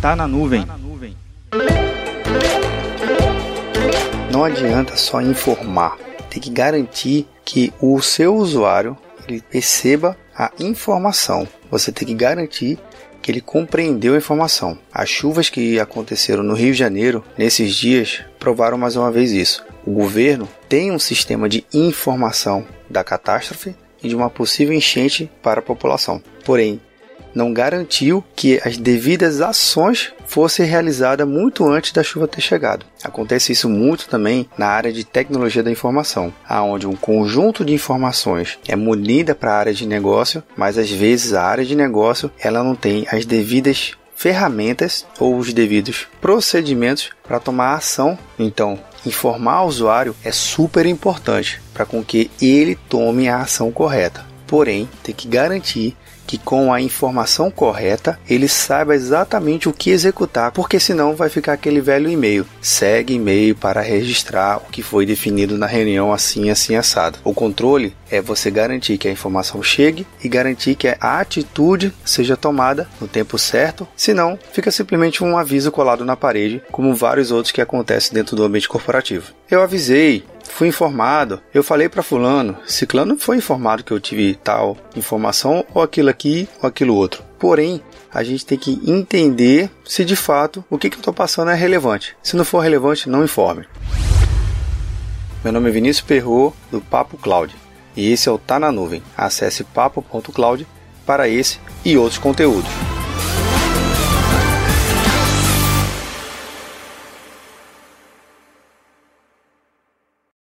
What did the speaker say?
Tá na nuvem. Não adianta só informar, tem que garantir que o seu usuário ele perceba a informação. Você tem que garantir que ele compreendeu a informação. As chuvas que aconteceram no Rio de Janeiro nesses dias provaram mais uma vez isso. O governo tem um sistema de informação da catástrofe e de uma possível enchente para a população. Porém, não garantiu que as devidas ações fossem realizadas muito antes da chuva ter chegado. Acontece isso muito também na área de tecnologia da informação, aonde um conjunto de informações é munida para a área de negócio, mas às vezes a área de negócio ela não tem as devidas ferramentas ou os devidos procedimentos para tomar ação. Então, informar o usuário é super importante para com que ele tome a ação correta. Porém, tem que garantir que com a informação correta ele saiba exatamente o que executar, porque senão vai ficar aquele velho e-mail. Segue e-mail para registrar o que foi definido na reunião assim assim assado. O controle é você garantir que a informação chegue e garantir que a atitude seja tomada no tempo certo, senão fica simplesmente um aviso colado na parede, como vários outros que acontecem dentro do ambiente corporativo. Eu avisei, fui informado, eu falei para fulano, ciclano foi informado que eu tive tal informação ou aquilo aqui ou aquilo outro. Porém, a gente tem que entender se de fato o que, que eu estou passando é relevante. Se não for relevante, não informe. Meu nome é Vinícius Perro do Papo Cloud e esse é o Tá na Nuvem. Acesse papo.cloud para esse e outros conteúdos.